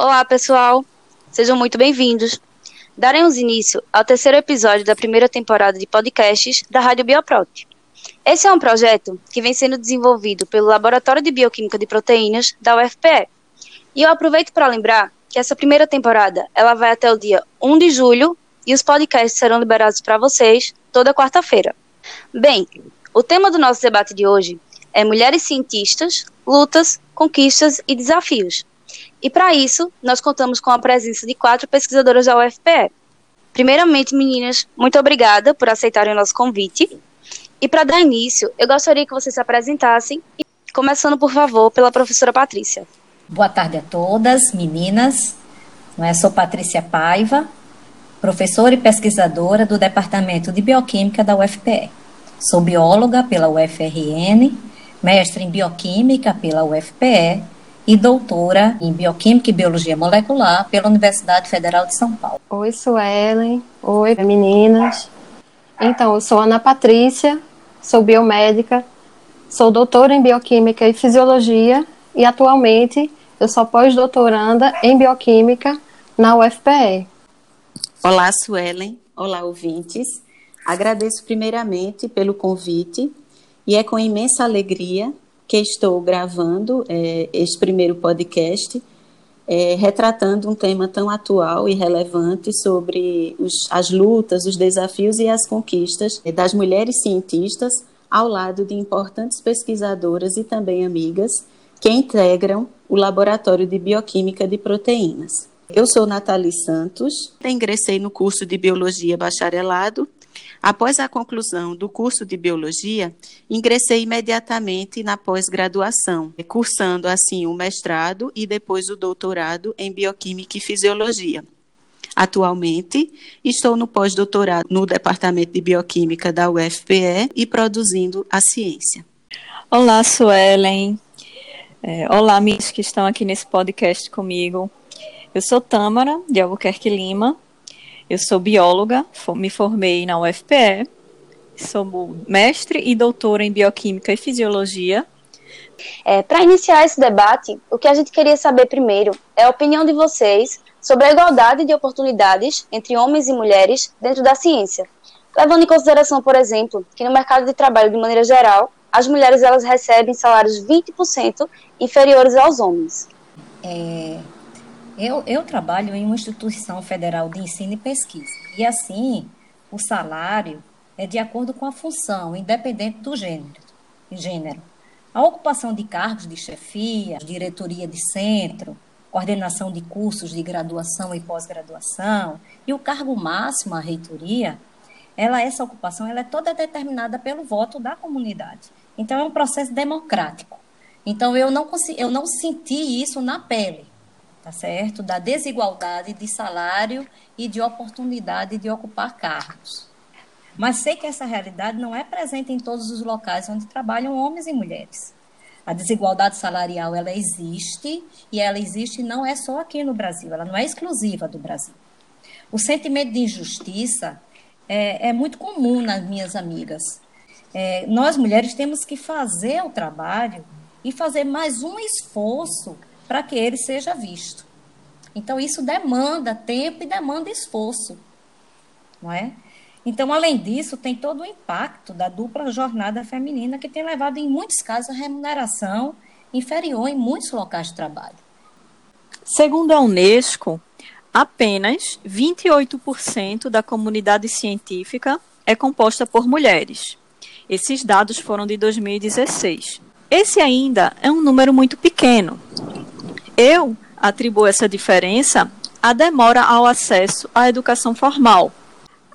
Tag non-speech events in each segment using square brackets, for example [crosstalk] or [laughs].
Olá, pessoal. Sejam muito bem-vindos. Daremos início ao terceiro episódio da primeira temporada de podcasts da Rádio Bioprot. Esse é um projeto que vem sendo desenvolvido pelo Laboratório de Bioquímica de Proteínas da UFPE. E eu aproveito para lembrar que essa primeira temporada ela vai até o dia 1 de julho e os podcasts serão liberados para vocês toda quarta-feira. Bem, o tema do nosso debate de hoje é Mulheres Cientistas, Lutas, Conquistas e Desafios. E para isso, nós contamos com a presença de quatro pesquisadoras da UFPE. Primeiramente, meninas, muito obrigada por aceitarem o nosso convite. E para dar início, eu gostaria que vocês se apresentassem, começando, por favor, pela professora Patrícia. Boa tarde a todas, meninas. É? sou Patrícia Paiva, professora e pesquisadora do Departamento de Bioquímica da UFPE. Sou bióloga pela UFRN, mestre em bioquímica pela UFPE e doutora em Bioquímica e Biologia Molecular pela Universidade Federal de São Paulo. Oi, Suelen. Oi, meninas. Então, eu sou Ana Patrícia, sou biomédica, sou doutora em Bioquímica e Fisiologia e atualmente eu sou pós-doutoranda em Bioquímica na UFPE. Olá, Suelen. Olá, ouvintes. Agradeço primeiramente pelo convite e é com imensa alegria que estou gravando é, este primeiro podcast, é, retratando um tema tão atual e relevante sobre os, as lutas, os desafios e as conquistas das mulheres cientistas, ao lado de importantes pesquisadoras e também amigas que integram o Laboratório de Bioquímica de Proteínas. Eu sou Nathalie Santos, ingressei no curso de Biologia Bacharelado Após a conclusão do curso de biologia, ingressei imediatamente na pós-graduação, cursando assim o mestrado e depois o doutorado em bioquímica e fisiologia. Atualmente, estou no pós-doutorado no Departamento de Bioquímica da UFPE e produzindo a ciência. Olá, Suelen. É, olá, amigos que estão aqui nesse podcast comigo. Eu sou Tâmara, de Albuquerque Lima, eu sou bióloga, me formei na UFPE, sou mestre e doutora em bioquímica e fisiologia. É, Para iniciar esse debate, o que a gente queria saber primeiro é a opinião de vocês sobre a igualdade de oportunidades entre homens e mulheres dentro da ciência, levando em consideração, por exemplo, que no mercado de trabalho de maneira geral, as mulheres elas recebem salários 20% inferiores aos homens. É, eu, eu trabalho em uma instituição federal de ensino e pesquisa. E assim, o salário é de acordo com a função, independente do gênero. gênero. A ocupação de cargos de chefia, diretoria de centro, coordenação de cursos de graduação e pós-graduação, e o cargo máximo, a reitoria, ela, essa ocupação ela é toda determinada pelo voto da comunidade. Então, é um processo democrático. Então, eu não, eu não senti isso na pele tá certo? Da desigualdade de salário e de oportunidade de ocupar cargos. Mas sei que essa realidade não é presente em todos os locais onde trabalham homens e mulheres. A desigualdade salarial ela existe e ela existe não é só aqui no Brasil, ela não é exclusiva do Brasil. O sentimento de injustiça é, é muito comum nas minhas amigas. É, nós mulheres temos que fazer o trabalho e fazer mais um esforço para que ele seja visto. Então, isso demanda tempo e demanda esforço, não é? Então, além disso, tem todo o impacto da dupla jornada feminina que tem levado, em muitos casos, a remuneração inferior em muitos locais de trabalho. Segundo a Unesco, apenas 28% da comunidade científica é composta por mulheres. Esses dados foram de 2016. Esse ainda é um número muito pequeno, eu atribuo essa diferença à demora ao acesso à educação formal.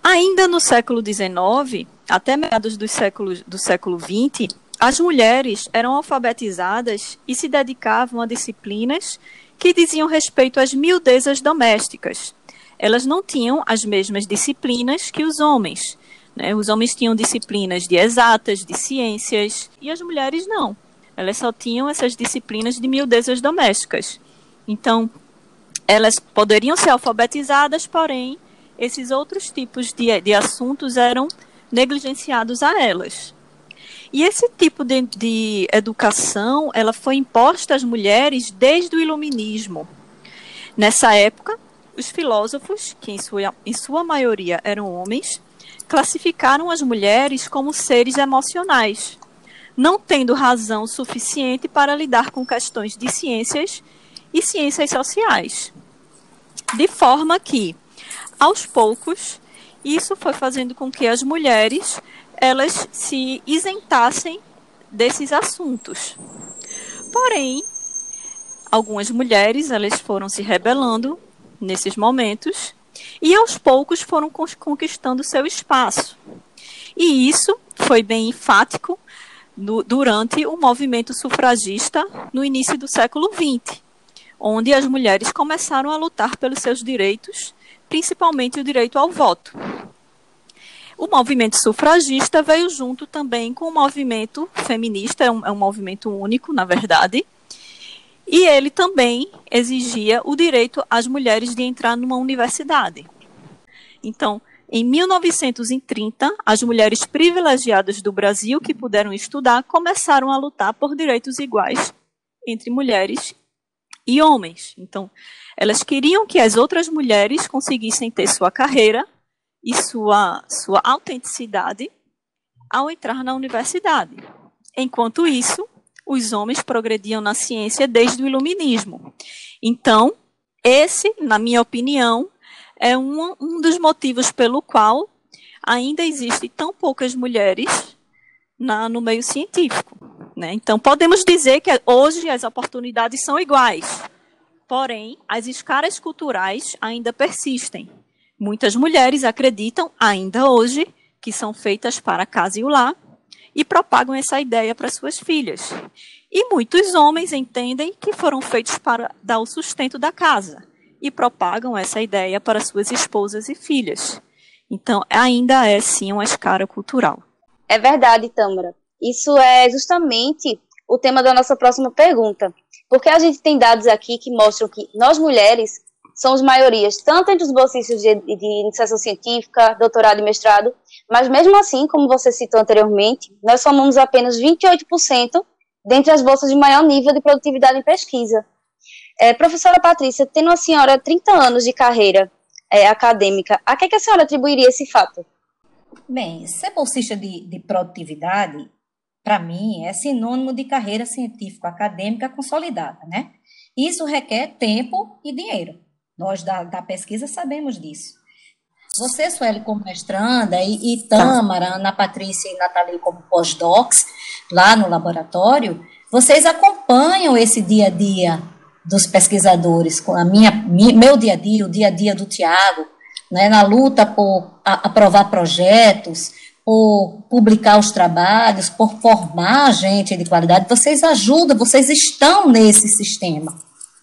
Ainda no século XIX, até meados do século, do século XX, as mulheres eram alfabetizadas e se dedicavam a disciplinas que diziam respeito às miudezas domésticas. Elas não tinham as mesmas disciplinas que os homens. Né? Os homens tinham disciplinas de exatas, de ciências, e as mulheres não. Elas só tinham essas disciplinas de miudezas domésticas. Então, elas poderiam ser alfabetizadas, porém, esses outros tipos de, de assuntos eram negligenciados a elas. E esse tipo de, de educação, ela foi imposta às mulheres desde o iluminismo. Nessa época, os filósofos, que em sua, em sua maioria eram homens, classificaram as mulheres como seres emocionais, não tendo razão suficiente para lidar com questões de ciências e ciências sociais. De forma que, aos poucos, isso foi fazendo com que as mulheres elas se isentassem desses assuntos. Porém, algumas mulheres elas foram se rebelando nesses momentos e aos poucos foram conquistando seu espaço. E isso foi bem enfático no, durante o movimento sufragista no início do século XX, onde as mulheres começaram a lutar pelos seus direitos, principalmente o direito ao voto. O movimento sufragista veio junto também com o movimento feminista, é um, é um movimento único, na verdade, e ele também exigia o direito às mulheres de entrar numa universidade. Então, em 1930, as mulheres privilegiadas do Brasil que puderam estudar começaram a lutar por direitos iguais entre mulheres e homens. Então, elas queriam que as outras mulheres conseguissem ter sua carreira e sua, sua autenticidade ao entrar na universidade. Enquanto isso, os homens progrediam na ciência desde o iluminismo. Então, esse, na minha opinião, é um, um dos motivos pelo qual ainda existem tão poucas mulheres na, no meio científico. Né? Então, podemos dizer que hoje as oportunidades são iguais, porém, as escalas culturais ainda persistem. Muitas mulheres acreditam, ainda hoje, que são feitas para casa e o lar, e propagam essa ideia para suas filhas. E muitos homens entendem que foram feitos para dar o sustento da casa e propagam essa ideia para suas esposas e filhas. Então, ainda é sim uma escara cultural. É verdade, Tâmara. Isso é justamente o tema da nossa próxima pergunta. Porque a gente tem dados aqui que mostram que nós mulheres somos maiorias, tanto entre os bolsistas de, de iniciação científica, doutorado e mestrado, mas mesmo assim, como você citou anteriormente, nós somamos apenas 28% dentre as bolsas de maior nível de produtividade em pesquisa. É, professora Patrícia, tendo a senhora 30 anos de carreira é, acadêmica, a que, que, a senhora atribuiria esse fato? Bem, ser bolsista de, de produtividade, para mim, é sinônimo de carreira científico-acadêmica consolidada, né? Isso requer tempo e dinheiro. Nós da, da pesquisa sabemos disso. Você, Sueli, como mestranda, e, e Tâmara, Ana Patrícia e Nathalie como pós-docs, lá no laboratório, vocês acompanham esse dia a dia dos pesquisadores, com a minha, meu dia a dia, o dia a dia do Tiago, né, na luta por a, aprovar projetos, por publicar os trabalhos, por formar gente de qualidade, vocês ajudam, vocês estão nesse sistema.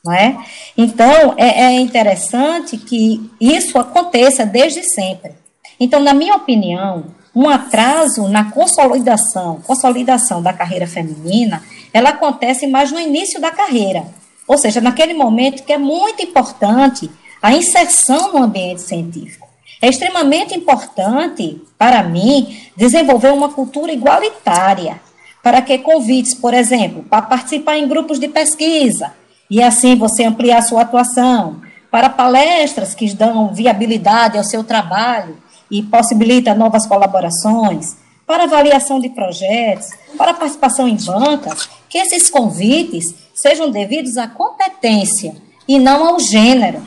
Não é? Então, é, é interessante que isso aconteça desde sempre. Então, na minha opinião, um atraso na consolidação, consolidação da carreira feminina, ela acontece mais no início da carreira. Ou seja, naquele momento que é muito importante a inserção no ambiente científico. É extremamente importante, para mim, desenvolver uma cultura igualitária, para que convites, por exemplo, para participar em grupos de pesquisa, e assim você ampliar sua atuação, para palestras que dão viabilidade ao seu trabalho e possibilitam novas colaborações, para avaliação de projetos, para participação em bancas, que esses convites sejam devidos à competência e não ao gênero.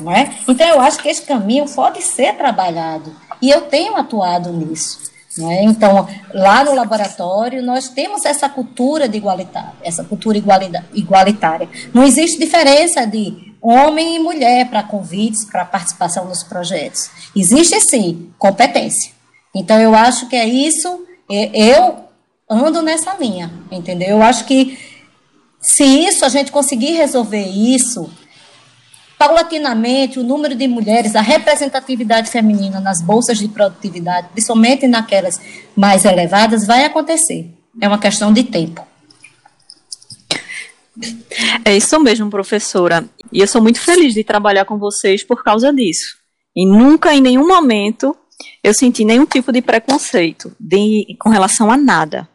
Não é? Então, eu acho que esse caminho pode ser trabalhado, e eu tenho atuado nisso. Né? Então, lá no laboratório, nós temos essa cultura de igualitária, essa cultura igualitária. Não existe diferença de homem e mulher para convites, para participação nos projetos. Existe, sim, competência. Então, eu acho que é isso, eu ando nessa linha, entendeu? Eu acho que se isso, a gente conseguir resolver isso, paulatinamente o número de mulheres, a representatividade feminina nas bolsas de produtividade, principalmente naquelas mais elevadas, vai acontecer. É uma questão de tempo. É isso mesmo, professora. E eu sou muito feliz de trabalhar com vocês por causa disso. E nunca, em nenhum momento, eu senti nenhum tipo de preconceito de, com relação a nada.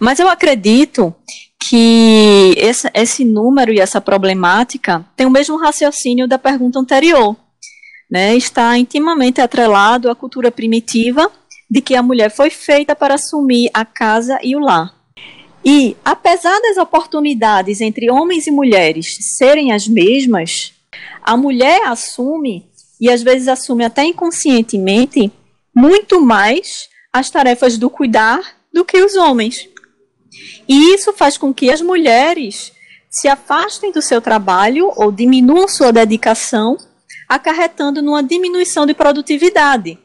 Mas eu acredito que esse, esse número e essa problemática tem o mesmo raciocínio da pergunta anterior. Né? Está intimamente atrelado à cultura primitiva de que a mulher foi feita para assumir a casa e o lar. E, apesar das oportunidades entre homens e mulheres serem as mesmas, a mulher assume, e às vezes assume até inconscientemente, muito mais as tarefas do cuidar do que os homens. E isso faz com que as mulheres se afastem do seu trabalho ou diminuam sua dedicação, acarretando numa diminuição de produtividade.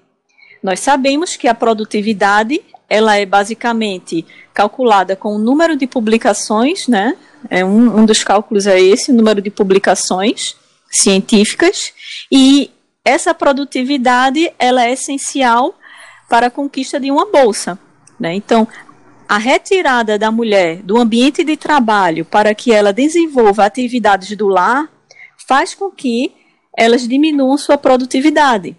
Nós sabemos que a produtividade ela é basicamente calculada com o número de publicações, né? É um, um dos cálculos é esse, o número de publicações científicas, e essa produtividade ela é essencial para a conquista de uma bolsa. Né? Então, a retirada da mulher do ambiente de trabalho para que ela desenvolva atividades do lar faz com que elas diminuam sua produtividade.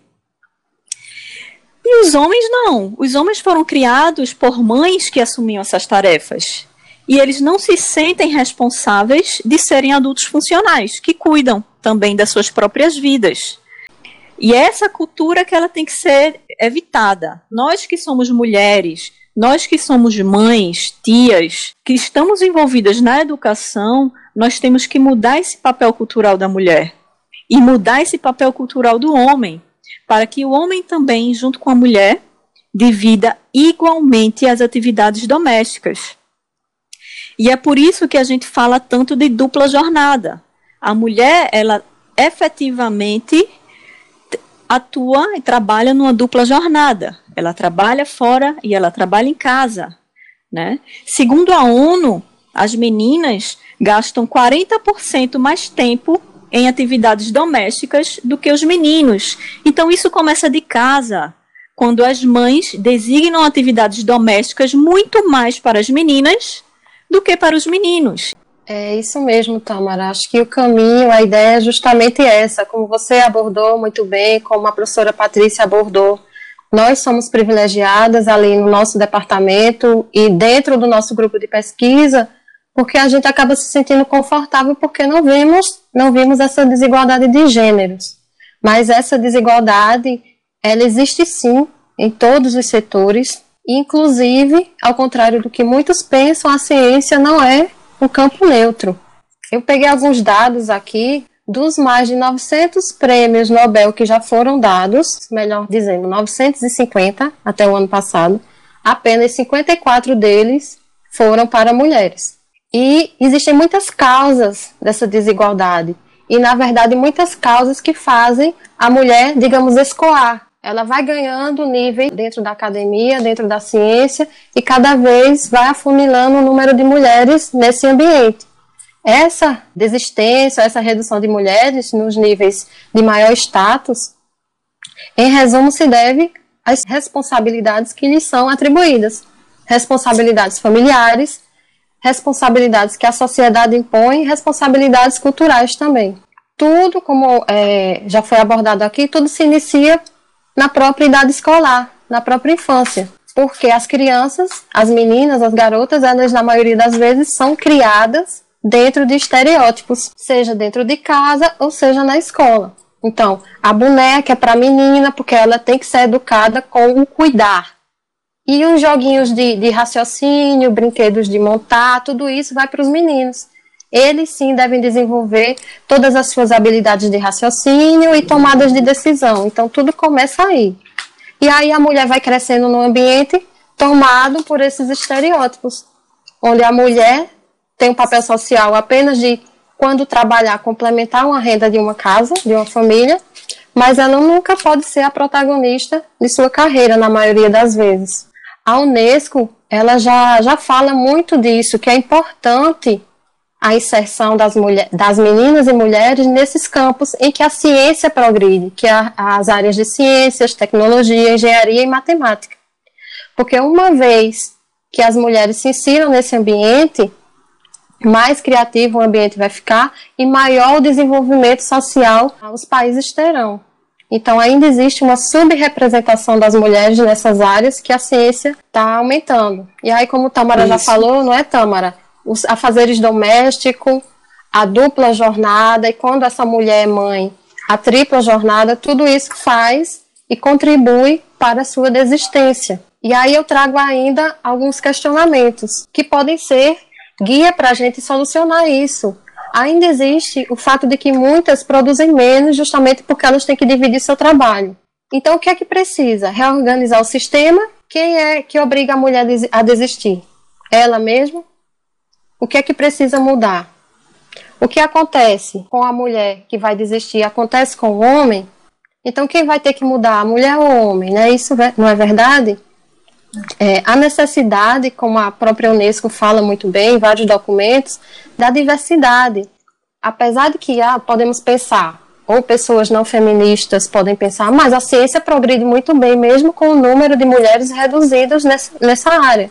E os homens não. Os homens foram criados por mães que assumiam essas tarefas. E eles não se sentem responsáveis de serem adultos funcionais, que cuidam também das suas próprias vidas. E é essa cultura que ela tem que ser evitada. Nós que somos mulheres, nós que somos mães, tias, que estamos envolvidas na educação, nós temos que mudar esse papel cultural da mulher e mudar esse papel cultural do homem para que o homem também, junto com a mulher, divida igualmente as atividades domésticas. E é por isso que a gente fala tanto de dupla jornada. A mulher, ela efetivamente atua e trabalha numa dupla jornada. Ela trabalha fora e ela trabalha em casa. Né? Segundo a ONU, as meninas gastam 40% mais tempo em atividades domésticas do que os meninos. Então, isso começa de casa, quando as mães designam atividades domésticas muito mais para as meninas do que para os meninos. É isso mesmo, Tamara. Acho que o caminho, a ideia é justamente essa, como você abordou muito bem, como a professora Patrícia abordou. Nós somos privilegiadas ali no nosso departamento e dentro do nosso grupo de pesquisa, porque a gente acaba se sentindo confortável porque não vemos, não vimos essa desigualdade de gêneros. Mas essa desigualdade, ela existe sim em todos os setores, inclusive, ao contrário do que muitos pensam, a ciência não é um campo neutro. Eu peguei alguns dados aqui dos mais de 900 prêmios Nobel que já foram dados, melhor dizendo, 950 até o ano passado, apenas 54 deles foram para mulheres. E existem muitas causas dessa desigualdade. E, na verdade, muitas causas que fazem a mulher, digamos, escoar. Ela vai ganhando nível dentro da academia, dentro da ciência, e cada vez vai afunilando o número de mulheres nesse ambiente. Essa desistência, essa redução de mulheres nos níveis de maior status, em resumo, se deve às responsabilidades que lhes são atribuídas. Responsabilidades familiares, responsabilidades que a sociedade impõe, responsabilidades culturais também. Tudo, como é, já foi abordado aqui, tudo se inicia na própria idade escolar, na própria infância. Porque as crianças, as meninas, as garotas, elas na maioria das vezes são criadas dentro de estereótipos, seja dentro de casa ou seja na escola. Então, a boneca é para menina porque ela tem que ser educada com o cuidar, e os joguinhos de, de raciocínio, brinquedos de montar, tudo isso vai para os meninos. Eles sim devem desenvolver todas as suas habilidades de raciocínio e tomadas de decisão. Então tudo começa aí. E aí a mulher vai crescendo no ambiente tomado por esses estereótipos, onde a mulher tem um papel social apenas de quando trabalhar complementar uma renda de uma casa, de uma família, mas ela nunca pode ser a protagonista de sua carreira na maioria das vezes a Unesco ela já, já fala muito disso, que é importante a inserção das, mulher, das meninas e mulheres nesses campos em que a ciência progride, que é as áreas de ciências, tecnologia, engenharia e matemática. Porque uma vez que as mulheres se insiram nesse ambiente, mais criativo o ambiente vai ficar e maior o desenvolvimento social os países terão. Então, ainda existe uma subrepresentação das mulheres nessas áreas que a ciência está aumentando. E aí, como Tamara Isso. já falou, não é Tamara? Os afazeres domésticos, a dupla jornada, e quando essa mulher é mãe, a tripla jornada, tudo isso faz e contribui para a sua desistência. E aí eu trago ainda alguns questionamentos que podem ser guia para a gente solucionar isso. Ainda existe o fato de que muitas produzem menos justamente porque elas têm que dividir seu trabalho. Então, o que é que precisa? Reorganizar o sistema. Quem é que obriga a mulher a desistir? Ela mesma? O que é que precisa mudar? O que acontece com a mulher que vai desistir acontece com o homem? Então, quem vai ter que mudar? A mulher ou o homem? Né? Isso não é verdade? É, a necessidade, como a própria Unesco fala muito bem em vários documentos, da diversidade. Apesar de que ah, podemos pensar, ou pessoas não feministas podem pensar, mas a ciência progride muito bem, mesmo com o número de mulheres reduzidas nessa, nessa área.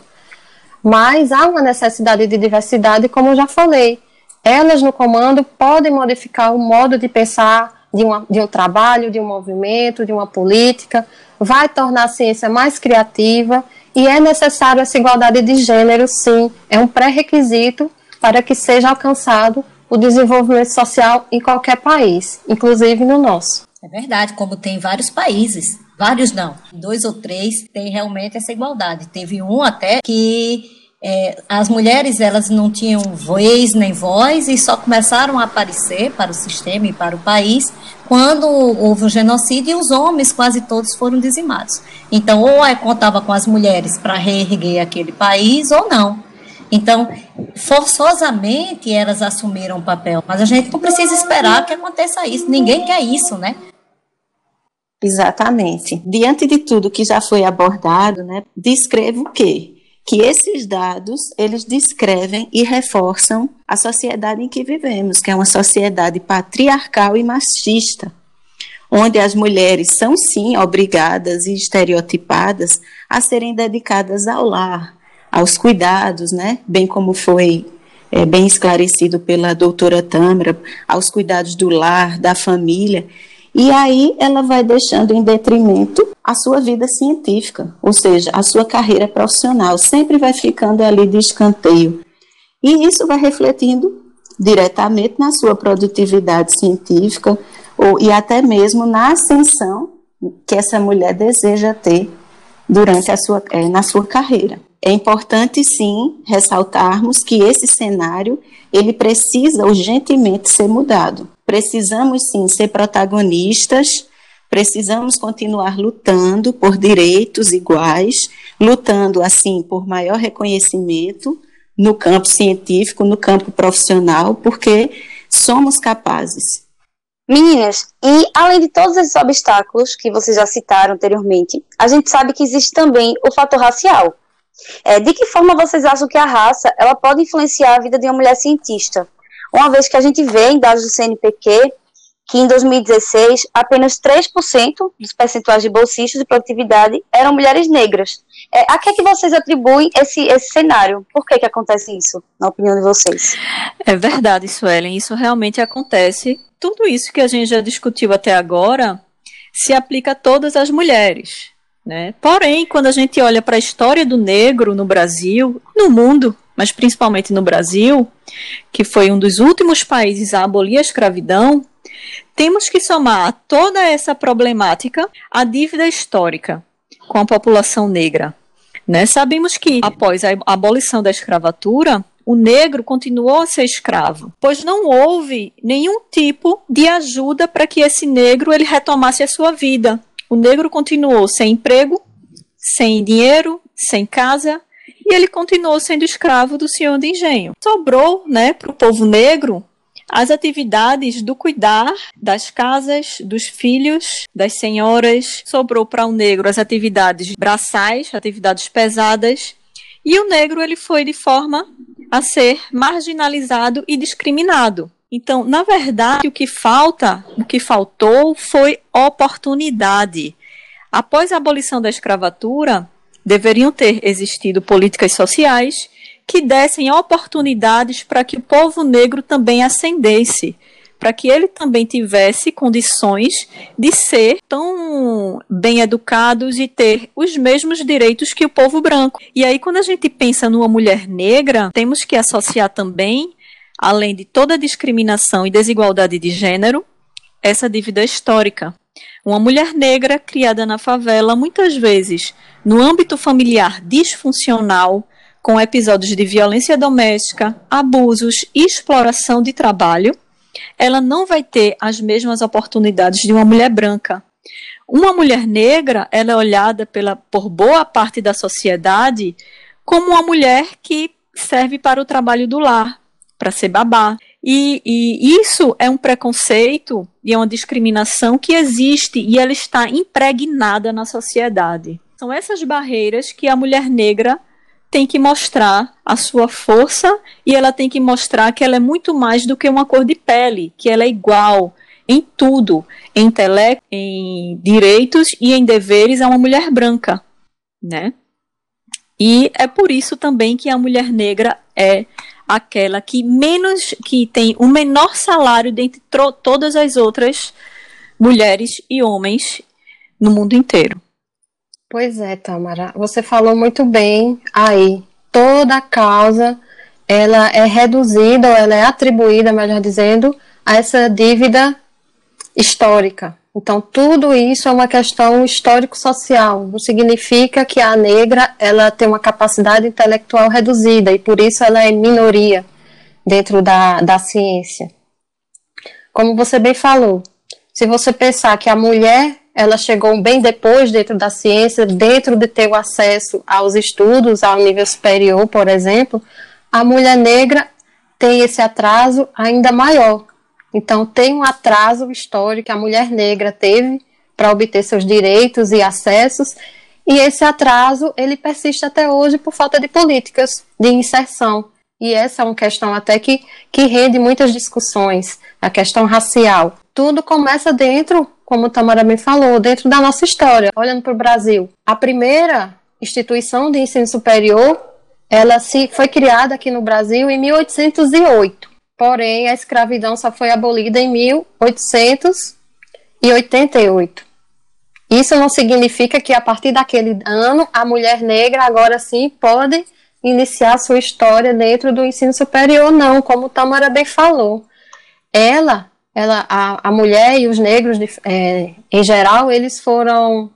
Mas há uma necessidade de diversidade, como eu já falei. Elas no comando podem modificar o modo de pensar de, uma, de um trabalho, de um movimento, de uma política, vai tornar a ciência mais criativa e é necessário essa igualdade de gênero, sim, é um pré-requisito para que seja alcançado o desenvolvimento social em qualquer país, inclusive no nosso. É verdade, como tem vários países, vários não, dois ou três tem realmente essa igualdade. Teve um até que é, as mulheres elas não tinham vez nem voz e só começaram a aparecer para o sistema e para o país quando houve o genocídio e os homens quase todos foram dizimados. Então, ou é, contava com as mulheres para reerguer aquele país ou não. Então, forçosamente elas assumiram o papel, mas a gente não precisa esperar que aconteça isso. Ninguém quer isso, né? Exatamente. Diante de tudo que já foi abordado, né, descrevo o quê? que esses dados eles descrevem e reforçam a sociedade em que vivemos, que é uma sociedade patriarcal e machista, onde as mulheres são sim obrigadas e estereotipadas a serem dedicadas ao lar, aos cuidados, né? Bem como foi é, bem esclarecido pela doutora Tâmara, aos cuidados do lar, da família. E aí ela vai deixando em detrimento a sua vida científica, ou seja, a sua carreira profissional, sempre vai ficando ali de escanteio. E isso vai refletindo diretamente na sua produtividade científica ou, e até mesmo na ascensão que essa mulher deseja ter durante a sua, é, na sua carreira. É importante sim ressaltarmos que esse cenário ele precisa urgentemente ser mudado. Precisamos sim ser protagonistas, precisamos continuar lutando por direitos iguais, lutando assim por maior reconhecimento no campo científico, no campo profissional, porque somos capazes. Meninas, e além de todos esses obstáculos que vocês já citaram anteriormente, a gente sabe que existe também o fator racial. É, de que forma vocês acham que a raça ela pode influenciar a vida de uma mulher cientista? uma vez que a gente vê em dados do CNPq que em 2016 apenas 3% dos percentuais de bolsistas de produtividade eram mulheres negras. É, a que é que vocês atribuem esse, esse cenário? Por que, que acontece isso, na opinião de vocês? É verdade, Suelen, isso realmente acontece. Tudo isso que a gente já discutiu até agora se aplica a todas as mulheres. Né? Porém, quando a gente olha para a história do negro no Brasil, no mundo, mas principalmente no Brasil, que foi um dos últimos países a abolir a escravidão, temos que somar toda essa problemática à dívida histórica com a população negra. Né? Sabemos que, após a abolição da escravatura, o negro continuou a ser escravo, pois não houve nenhum tipo de ajuda para que esse negro ele retomasse a sua vida. O negro continuou sem emprego, sem dinheiro, sem casa, e ele continuou sendo escravo do senhor de engenho. Sobrou, né, para o povo negro as atividades do cuidar das casas, dos filhos, das senhoras. Sobrou para o negro as atividades braçais, atividades pesadas. E o negro ele foi de forma a ser marginalizado e discriminado. Então, na verdade, o que falta, o que faltou foi oportunidade. Após a abolição da escravatura, deveriam ter existido políticas sociais que dessem oportunidades para que o povo negro também ascendesse, para que ele também tivesse condições de ser tão bem educados e ter os mesmos direitos que o povo branco. E aí, quando a gente pensa numa mulher negra, temos que associar também, além de toda discriminação e desigualdade de gênero, essa dívida histórica. Uma mulher negra criada na favela, muitas vezes no âmbito familiar disfuncional, com episódios de violência doméstica, abusos e exploração de trabalho, ela não vai ter as mesmas oportunidades de uma mulher branca. Uma mulher negra, ela é olhada pela, por boa parte da sociedade como uma mulher que serve para o trabalho do lar, para ser babá. E, e, isso é um preconceito e é uma discriminação que existe e ela está impregnada na sociedade. São essas barreiras que a mulher negra tem que mostrar a sua força e ela tem que mostrar que ela é muito mais do que uma cor de pele, que ela é igual em tudo, em intelecto, em direitos e em deveres a uma mulher branca, né? E é por isso também que a mulher negra é aquela que menos que tem o menor salário dentre todas as outras mulheres e homens no mundo inteiro. Pois é, Tamara, você falou muito bem aí. Toda causa ela é reduzida, ou ela é atribuída, melhor dizendo, a essa dívida histórica. Então, tudo isso é uma questão histórico-social. Não significa que a negra ela tem uma capacidade intelectual reduzida e por isso ela é minoria dentro da, da ciência. Como você bem falou, se você pensar que a mulher ela chegou bem depois dentro da ciência, dentro de ter o acesso aos estudos ao nível superior, por exemplo, a mulher negra tem esse atraso ainda maior. Então, tem um atraso histórico que a mulher negra teve para obter seus direitos e acessos, e esse atraso ele persiste até hoje por falta de políticas de inserção. E essa é uma questão até que, que rende muitas discussões, a questão racial. Tudo começa dentro como Tamara bem falou, dentro da nossa história, olhando para o Brasil. A primeira instituição de ensino superior, ela se foi criada aqui no Brasil em 1808. Porém, a escravidão só foi abolida em 1888. Isso não significa que a partir daquele ano a mulher negra agora sim pode iniciar sua história dentro do ensino superior, não, como Tamara bem falou. Ela ela, a, a mulher e os negros, é, em geral, eles foram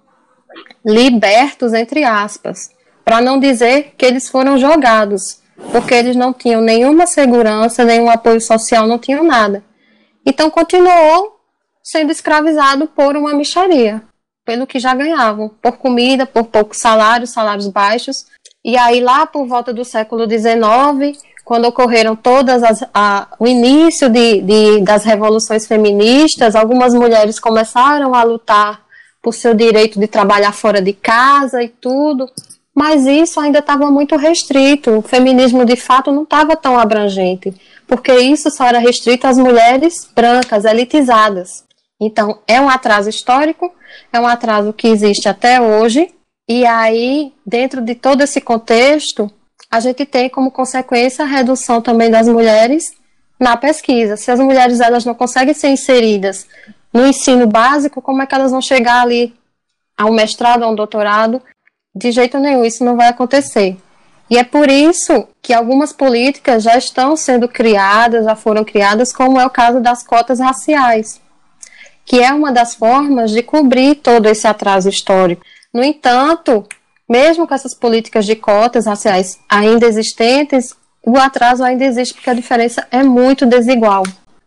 libertos, entre aspas, para não dizer que eles foram jogados, porque eles não tinham nenhuma segurança, nenhum apoio social, não tinham nada. Então, continuou sendo escravizado por uma micharia, pelo que já ganhavam, por comida, por poucos salários, salários baixos. E aí, lá por volta do século XIX, quando ocorreram todas as, a, o início de, de, das revoluções feministas, algumas mulheres começaram a lutar por seu direito de trabalhar fora de casa e tudo, mas isso ainda estava muito restrito. O feminismo de fato não estava tão abrangente, porque isso só era restrito às mulheres brancas, elitizadas. Então, é um atraso histórico, é um atraso que existe até hoje, e aí, dentro de todo esse contexto, a gente tem como consequência a redução também das mulheres na pesquisa. Se as mulheres elas não conseguem ser inseridas no ensino básico, como é que elas vão chegar ali ao mestrado, a um doutorado? De jeito nenhum, isso não vai acontecer. E é por isso que algumas políticas já estão sendo criadas, já foram criadas, como é o caso das cotas raciais, que é uma das formas de cobrir todo esse atraso histórico. No entanto, mesmo com essas políticas de cotas raciais ainda existentes, o atraso ainda existe porque a diferença é muito desigual.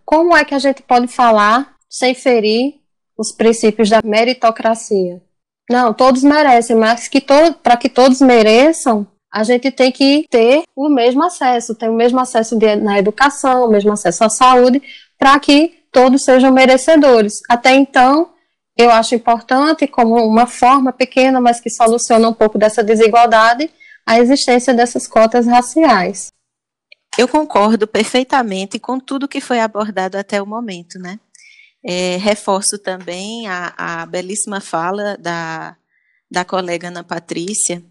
Como é que a gente pode falar sem ferir os princípios da meritocracia? Não, todos merecem, mas que to para que todos mereçam, a gente tem que ter o mesmo acesso, ter o mesmo acesso de, na educação, o mesmo acesso à saúde, para que todos sejam merecedores. Até então, eu acho importante, como uma forma pequena, mas que soluciona um pouco dessa desigualdade, a existência dessas cotas raciais. Eu concordo perfeitamente com tudo que foi abordado até o momento, né? É, reforço também a, a belíssima fala da, da colega Ana Patrícia,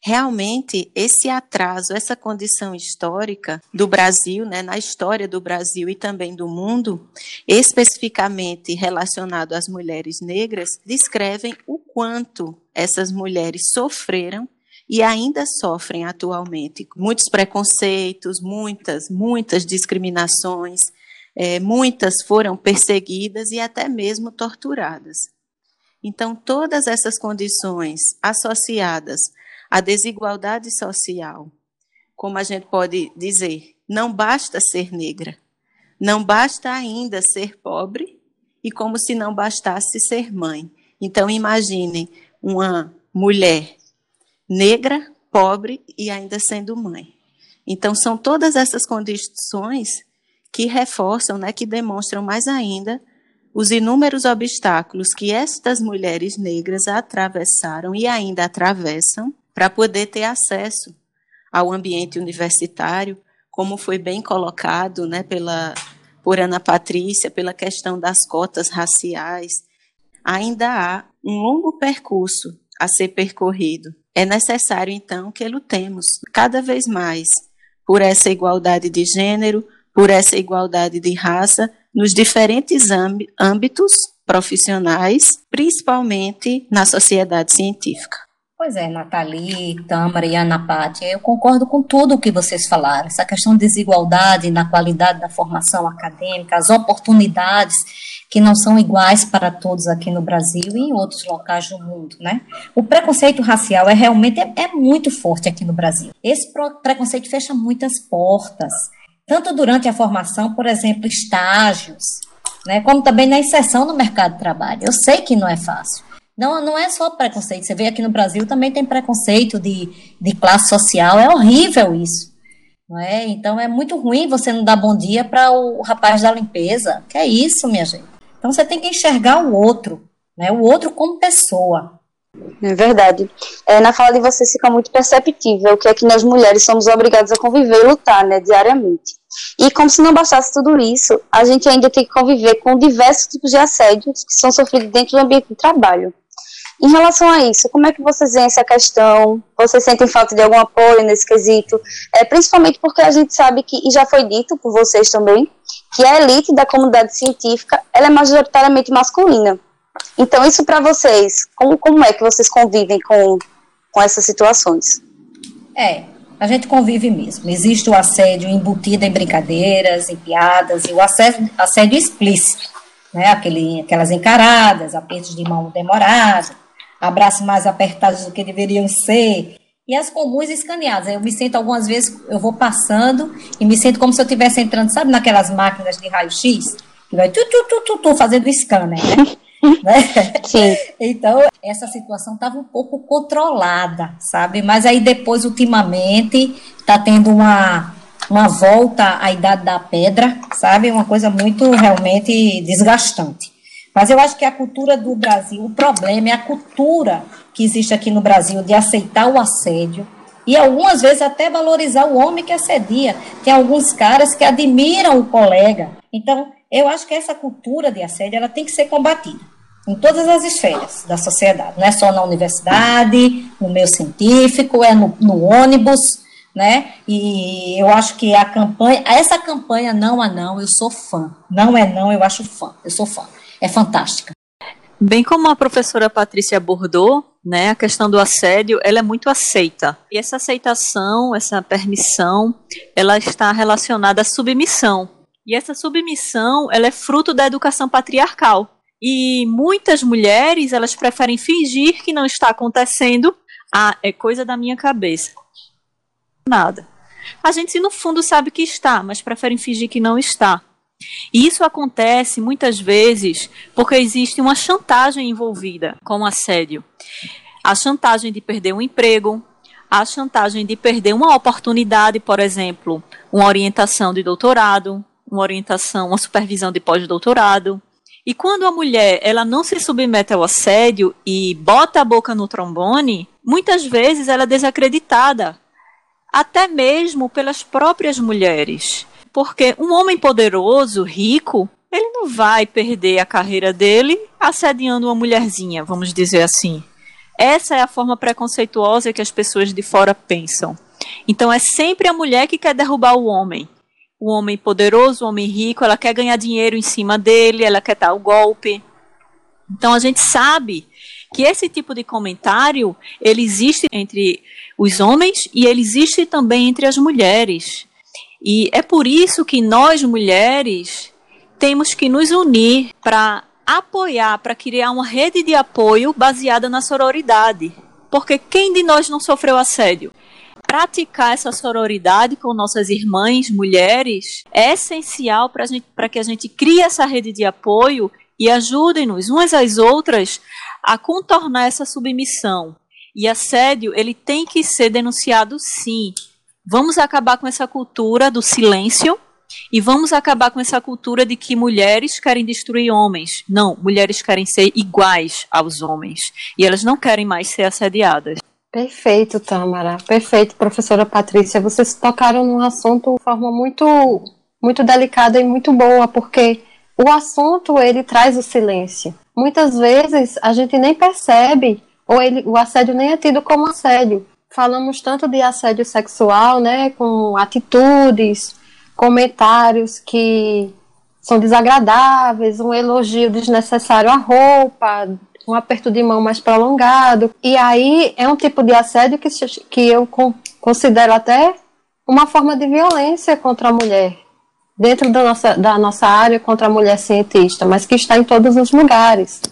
realmente esse atraso, essa condição histórica do Brasil, né, na história do Brasil e também do mundo, especificamente relacionado às mulheres negras, descrevem o quanto essas mulheres sofreram e ainda sofrem atualmente muitos preconceitos, muitas, muitas discriminações, é, muitas foram perseguidas e até mesmo torturadas. Então, todas essas condições associadas à desigualdade social, como a gente pode dizer, não basta ser negra, não basta ainda ser pobre e como se não bastasse ser mãe. Então, imaginem uma mulher negra, pobre e ainda sendo mãe. Então, são todas essas condições que reforçam, né, que demonstram mais ainda os inúmeros obstáculos que estas mulheres negras atravessaram e ainda atravessam para poder ter acesso ao ambiente universitário, como foi bem colocado né, pela, por Ana Patrícia, pela questão das cotas raciais. Ainda há um longo percurso a ser percorrido é necessário, então, que lutemos cada vez mais por essa igualdade de gênero, por essa igualdade de raça, nos diferentes âmbitos profissionais, principalmente na sociedade científica. Pois é, Nathalie, Tâmara e Ana Pátia, eu concordo com tudo o que vocês falaram. Essa questão de desigualdade na qualidade da formação acadêmica, as oportunidades que não são iguais para todos aqui no Brasil e em outros locais do mundo, né? O preconceito racial é realmente é, é muito forte aqui no Brasil. Esse preconceito fecha muitas portas, tanto durante a formação, por exemplo, estágios, né, como também na inserção no mercado de trabalho. Eu sei que não é fácil. Não, não é só preconceito. Você vê aqui no Brasil também tem preconceito de, de classe social. É horrível isso. Não é? Então é muito ruim você não dar bom dia para o rapaz da limpeza. Que é isso, minha gente. Então você tem que enxergar o outro, né? O outro como pessoa. É verdade. É, na fala de vocês fica muito perceptível que é que nós mulheres somos obrigadas a conviver e lutar, né, diariamente. E como se não bastasse tudo isso, a gente ainda tem que conviver com diversos tipos de assédios que são sofridos dentro do ambiente de trabalho. Em relação a isso, como é que vocês veem essa questão? Vocês sentem falta de algum apoio nesse quesito? É, principalmente porque a gente sabe que, e já foi dito por vocês também, que a elite da comunidade científica ela é majoritariamente masculina. Então, isso para vocês, como, como é que vocês convivem com, com essas situações? É, a gente convive mesmo. Existe o assédio embutido em brincadeiras, em piadas, e o assédio, assédio explícito, né? Aquele, aquelas encaradas, apertos de mão demorado, abraços mais apertados do que deveriam ser, e as comuns escaneadas. Eu me sinto algumas vezes, eu vou passando e me sinto como se eu estivesse entrando, sabe, naquelas máquinas de raio-x, que vai tu, tu, tu, tu, tu fazendo scanner, né? [laughs] né? Sim. Então, essa situação estava um pouco controlada, sabe? Mas aí depois, ultimamente, está tendo uma, uma volta à idade da pedra, sabe? Uma coisa muito realmente desgastante. Mas eu acho que a cultura do Brasil, o problema é a cultura que existe aqui no Brasil de aceitar o assédio e algumas vezes até valorizar o homem que assedia. Tem alguns caras que admiram o colega. Então, eu acho que essa cultura de assédio ela tem que ser combatida em todas as esferas da sociedade. Não é só na universidade, no meio científico, é no, no ônibus, né? E eu acho que a campanha, essa campanha não a não, eu sou fã. Não é não, eu acho fã. Eu sou fã é fantástica. Bem como a professora Patrícia abordou, né, a questão do assédio, ela é muito aceita. E essa aceitação, essa permissão, ela está relacionada à submissão. E essa submissão, ela é fruto da educação patriarcal. E muitas mulheres, elas preferem fingir que não está acontecendo. Ah, é coisa da minha cabeça. Nada. A gente, no fundo, sabe que está, mas preferem fingir que não está. E isso acontece muitas vezes porque existe uma chantagem envolvida com o assédio. A chantagem de perder um emprego, a chantagem de perder uma oportunidade, por exemplo, uma orientação de doutorado, uma orientação, uma supervisão de pós-doutorado. E quando a mulher ela não se submete ao assédio e bota a boca no trombone, muitas vezes ela é desacreditada, até mesmo pelas próprias mulheres. Porque um homem poderoso, rico, ele não vai perder a carreira dele assediando uma mulherzinha, vamos dizer assim. Essa é a forma preconceituosa que as pessoas de fora pensam. Então é sempre a mulher que quer derrubar o homem. O homem poderoso, o homem rico, ela quer ganhar dinheiro em cima dele, ela quer dar o golpe. Então a gente sabe que esse tipo de comentário ele existe entre os homens e ele existe também entre as mulheres. E é por isso que nós mulheres temos que nos unir para apoiar, para criar uma rede de apoio baseada na sororidade. Porque quem de nós não sofreu assédio? Praticar essa sororidade com nossas irmãs mulheres é essencial para que a gente crie essa rede de apoio e ajudem-nos umas às outras a contornar essa submissão. E assédio, ele tem que ser denunciado sim. Vamos acabar com essa cultura do silêncio e vamos acabar com essa cultura de que mulheres querem destruir homens. Não, mulheres querem ser iguais aos homens. E elas não querem mais ser assediadas. Perfeito, Tamara. Perfeito, professora Patrícia. Vocês tocaram num assunto de forma muito, muito delicada e muito boa, porque o assunto ele traz o silêncio. Muitas vezes a gente nem percebe, ou ele, o assédio nem é tido como assédio. Falamos tanto de assédio sexual, né, com atitudes, comentários que são desagradáveis, um elogio desnecessário à roupa, um aperto de mão mais prolongado. E aí é um tipo de assédio que, que eu considero até uma forma de violência contra a mulher dentro da nossa, da nossa área contra a mulher cientista, mas que está em todos os lugares.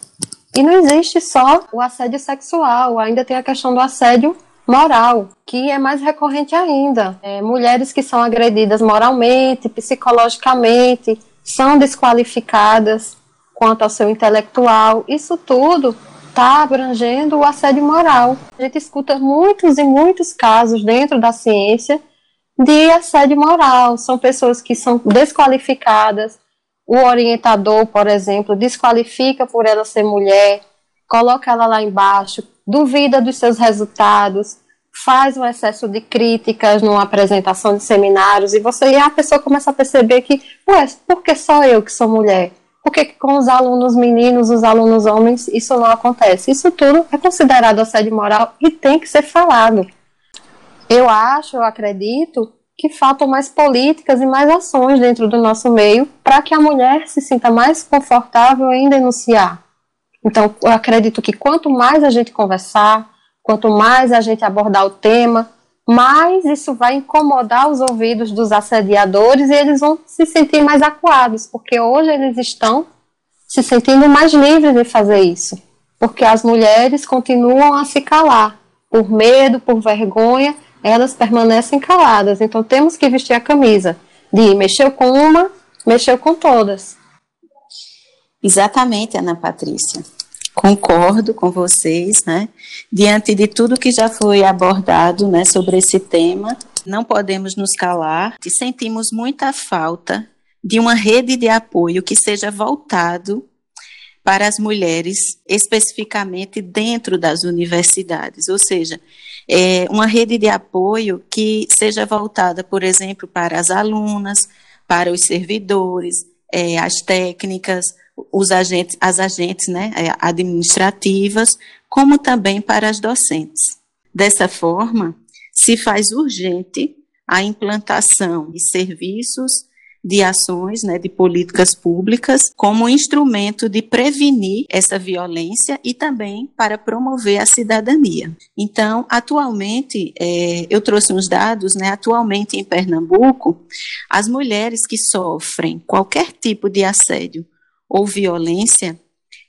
E não existe só o assédio sexual, ainda tem a questão do assédio moral, que é mais recorrente ainda. É, mulheres que são agredidas moralmente, psicologicamente, são desqualificadas quanto ao seu intelectual. Isso tudo está abrangendo o assédio moral. A gente escuta muitos e muitos casos dentro da ciência de assédio moral. São pessoas que são desqualificadas. O orientador, por exemplo, desqualifica por ela ser mulher, coloca ela lá embaixo, duvida dos seus resultados, faz um excesso de críticas numa apresentação de seminários e você e a pessoa começa a perceber que, ué, por que só eu que sou mulher? Por que com os alunos meninos, os alunos homens, isso não acontece? Isso tudo é considerado assédio moral e tem que ser falado eu acho, eu acredito que faltam mais políticas e mais ações dentro do nosso meio para que a mulher se sinta mais confortável em denunciar. Então, eu acredito que quanto mais a gente conversar, quanto mais a gente abordar o tema, mais isso vai incomodar os ouvidos dos assediadores e eles vão se sentir mais acuados, porque hoje eles estão se sentindo mais livres de fazer isso, porque as mulheres continuam a se calar por medo, por vergonha elas permanecem caladas. Então temos que vestir a camisa de mexeu com uma, mexeu com todas. Exatamente, Ana Patrícia. Concordo com vocês, né? Diante de tudo que já foi abordado, né, sobre esse tema, não podemos nos calar e sentimos muita falta de uma rede de apoio que seja voltado para as mulheres, especificamente dentro das universidades, ou seja, é, uma rede de apoio que seja voltada, por exemplo, para as alunas, para os servidores, é, as técnicas, os agentes, as agentes né, é, administrativas, como também para as docentes. Dessa forma, se faz urgente a implantação de serviços de ações, né, de políticas públicas, como instrumento de prevenir essa violência e também para promover a cidadania. Então, atualmente, é, eu trouxe uns dados, né, atualmente em Pernambuco, as mulheres que sofrem qualquer tipo de assédio ou violência,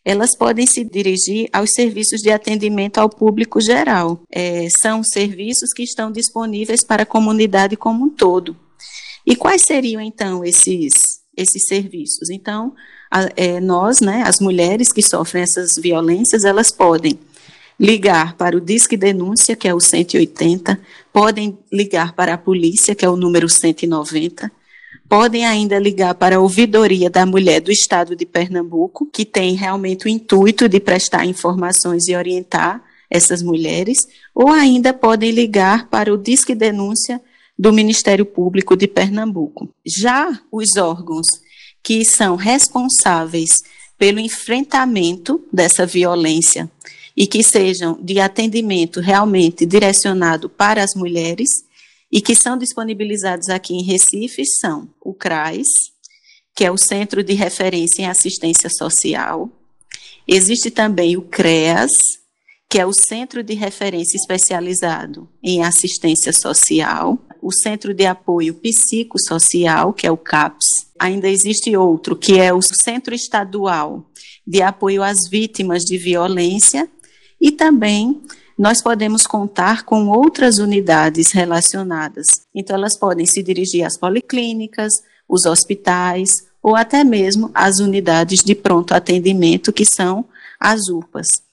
elas podem se dirigir aos serviços de atendimento ao público geral. É, são serviços que estão disponíveis para a comunidade como um todo. E quais seriam, então, esses, esses serviços? Então, a, é, nós, né, as mulheres que sofrem essas violências, elas podem ligar para o Disque Denúncia, que é o 180, podem ligar para a polícia, que é o número 190, podem ainda ligar para a Ouvidoria da Mulher do Estado de Pernambuco, que tem realmente o intuito de prestar informações e orientar essas mulheres, ou ainda podem ligar para o Disque Denúncia do Ministério Público de Pernambuco. Já os órgãos que são responsáveis pelo enfrentamento dessa violência e que sejam de atendimento realmente direcionado para as mulheres e que são disponibilizados aqui em Recife são o CRAS, que é o Centro de Referência em Assistência Social. Existe também o CREAS, que é o Centro de Referência Especializado em Assistência Social, o Centro de Apoio Psicossocial, que é o CAPS. Ainda existe outro, que é o Centro Estadual de Apoio às Vítimas de Violência, e também nós podemos contar com outras unidades relacionadas. Então, elas podem se dirigir às policlínicas, os hospitais, ou até mesmo às unidades de pronto atendimento, que são as UPAs.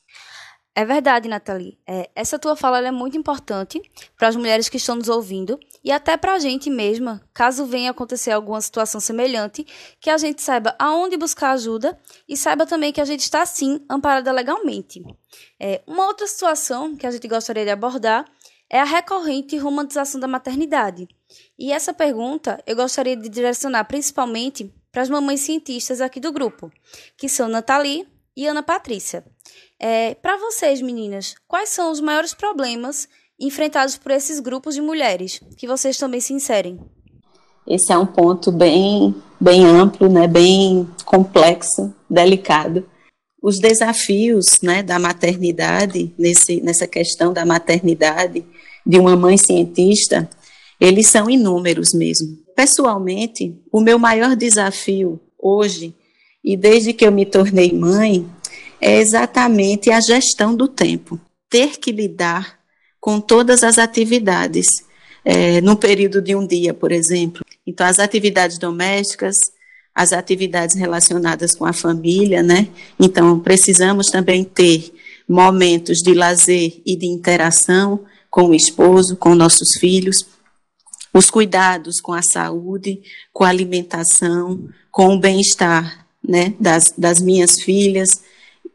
É verdade, Nathalie. É, essa tua fala é muito importante para as mulheres que estão nos ouvindo e até para a gente mesma, caso venha acontecer alguma situação semelhante, que a gente saiba aonde buscar ajuda e saiba também que a gente está, sim, amparada legalmente. É, uma outra situação que a gente gostaria de abordar é a recorrente romantização da maternidade. E essa pergunta eu gostaria de direcionar principalmente para as mamães cientistas aqui do grupo, que são Nathalie e Ana Patrícia. É, Para vocês, meninas, quais são os maiores problemas enfrentados por esses grupos de mulheres que vocês também se inserem? Esse é um ponto bem, bem amplo, né, bem complexo, delicado. Os desafios né, da maternidade, nesse, nessa questão da maternidade, de uma mãe cientista, eles são inúmeros mesmo. Pessoalmente, o meu maior desafio hoje, e desde que eu me tornei mãe, é exatamente a gestão do tempo. Ter que lidar com todas as atividades, é, no período de um dia, por exemplo. Então, as atividades domésticas, as atividades relacionadas com a família, né? Então, precisamos também ter momentos de lazer e de interação com o esposo, com nossos filhos, os cuidados com a saúde, com a alimentação, com o bem-estar, né, das, das minhas filhas,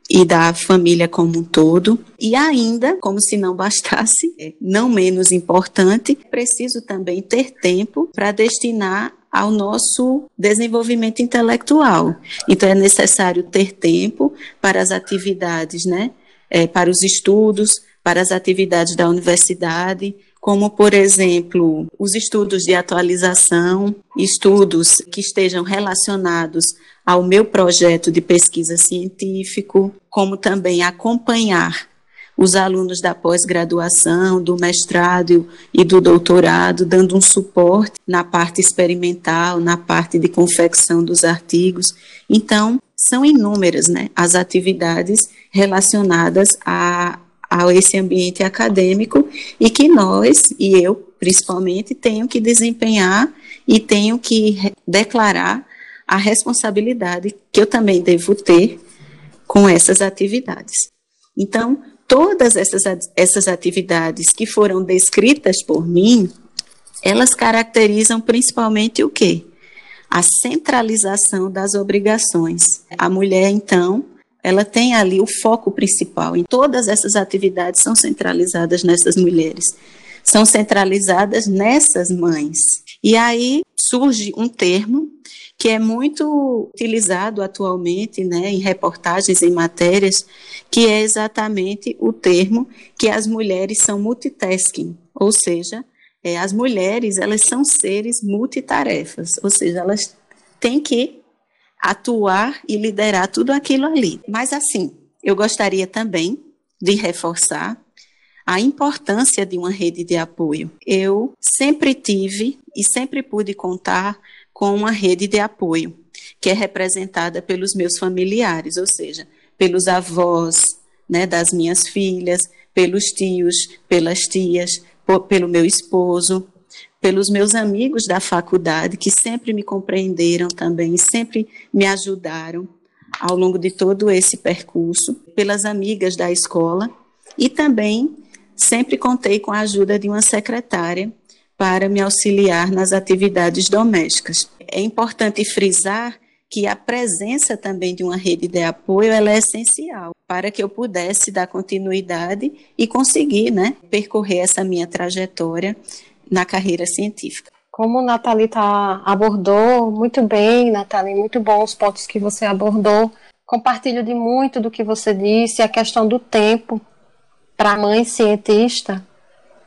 e da família como um todo. E ainda, como se não bastasse, é, não menos importante, preciso também ter tempo para destinar ao nosso desenvolvimento intelectual. Então, é necessário ter tempo para as atividades, né? É, para os estudos, para as atividades da universidade, como, por exemplo, os estudos de atualização, estudos que estejam relacionados ao meu projeto de pesquisa científico, como também acompanhar os alunos da pós-graduação, do mestrado e do doutorado, dando um suporte na parte experimental, na parte de confecção dos artigos. Então, são inúmeras né, as atividades relacionadas a, a esse ambiente acadêmico e que nós, e eu principalmente, tenho que desempenhar e tenho que declarar a responsabilidade que eu também devo ter com essas atividades. Então, todas essas, essas atividades que foram descritas por mim, elas caracterizam principalmente o quê? A centralização das obrigações. A mulher, então, ela tem ali o foco principal. E todas essas atividades são centralizadas nessas mulheres. São centralizadas nessas mães. E aí surge um termo que é muito utilizado atualmente né, em reportagens, em matérias, que é exatamente o termo que as mulheres são multitasking, ou seja, é, as mulheres elas são seres multitarefas, ou seja, elas têm que atuar e liderar tudo aquilo ali. Mas assim, eu gostaria também de reforçar a importância de uma rede de apoio. Eu sempre tive e sempre pude contar com uma rede de apoio, que é representada pelos meus familiares, ou seja, pelos avós né, das minhas filhas, pelos tios, pelas tias, pelo meu esposo, pelos meus amigos da faculdade, que sempre me compreenderam também, sempre me ajudaram ao longo de todo esse percurso, pelas amigas da escola, e também sempre contei com a ajuda de uma secretária para me auxiliar nas atividades domésticas. É importante frisar que a presença também de uma rede de apoio é essencial para que eu pudesse dar continuidade e conseguir né, percorrer essa minha trajetória na carreira científica. Como Nathalie tá, abordou muito bem, Nathalie, muito bons os pontos que você abordou compartilho de muito do que você disse, a questão do tempo para a mãe cientista,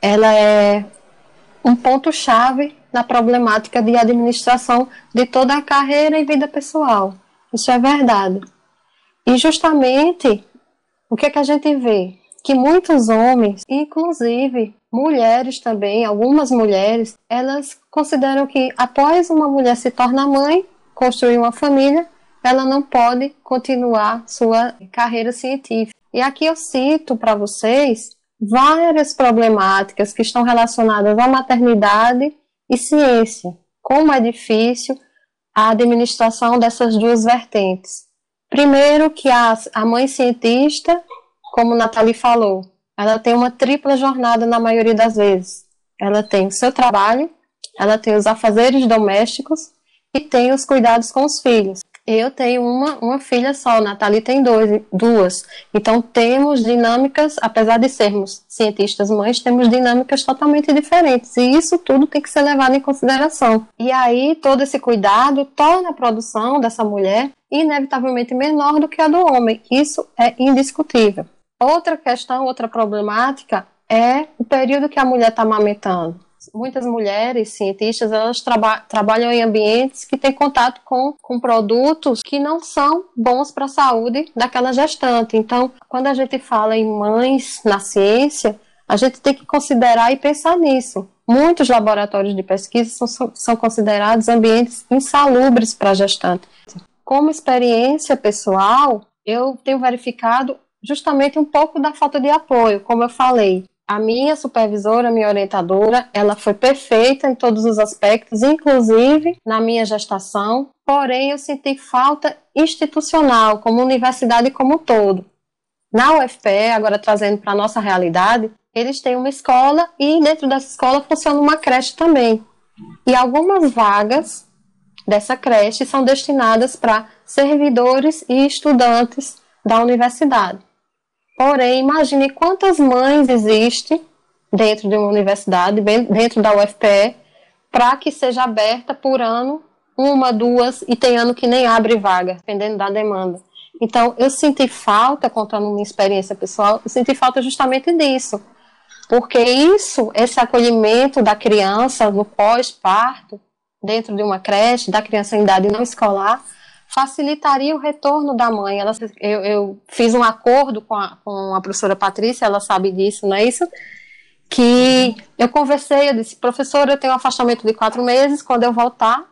ela é um ponto chave na problemática de administração de toda a carreira e vida pessoal. Isso é verdade. E justamente o que, é que a gente vê? Que muitos homens, inclusive mulheres também, algumas mulheres, elas consideram que após uma mulher se tornar mãe, construir uma família, ela não pode continuar sua carreira científica. E aqui eu cito para vocês várias problemáticas que estão relacionadas à maternidade e ciência. Como é difícil a administração dessas duas vertentes. Primeiro, que a, a mãe cientista, como Nathalie falou, ela tem uma tripla jornada na maioria das vezes. Ela tem o seu trabalho, ela tem os afazeres domésticos e tem os cuidados com os filhos. Eu tenho uma, uma filha só, Nathalie tem dois, duas. Então temos dinâmicas, apesar de sermos cientistas mães, temos dinâmicas totalmente diferentes. E isso tudo tem que ser levado em consideração. E aí todo esse cuidado torna a produção dessa mulher inevitavelmente menor do que a do homem. Isso é indiscutível. Outra questão, outra problemática é o período que a mulher está amamentando muitas mulheres cientistas elas traba trabalham em ambientes que têm contato com, com produtos que não são bons para a saúde daquela gestante. Então, quando a gente fala em mães na ciência, a gente tem que considerar e pensar nisso. Muitos laboratórios de pesquisa são, são considerados ambientes insalubres para a gestante. Como experiência pessoal, eu tenho verificado justamente um pouco da falta de apoio, como eu falei a minha supervisora, minha orientadora, ela foi perfeita em todos os aspectos, inclusive na minha gestação, porém eu senti falta institucional, como universidade como um todo. Na UFPE, agora trazendo para a nossa realidade, eles têm uma escola e dentro dessa escola funciona uma creche também. E algumas vagas dessa creche são destinadas para servidores e estudantes da universidade. Porém, imagine quantas mães existem dentro de uma universidade, dentro da UFPE, para que seja aberta por ano uma, duas, e tem ano que nem abre vaga, dependendo da demanda. Então, eu senti falta, contando minha experiência pessoal, eu senti falta justamente disso. Porque isso, esse acolhimento da criança no pós-parto, dentro de uma creche, da criança em idade não escolar, facilitaria o retorno da mãe. Ela, eu, eu fiz um acordo com a, com a professora Patrícia, ela sabe disso, não é isso? Que eu conversei, eu disse, professora, eu tenho um afastamento de quatro meses, quando eu voltar,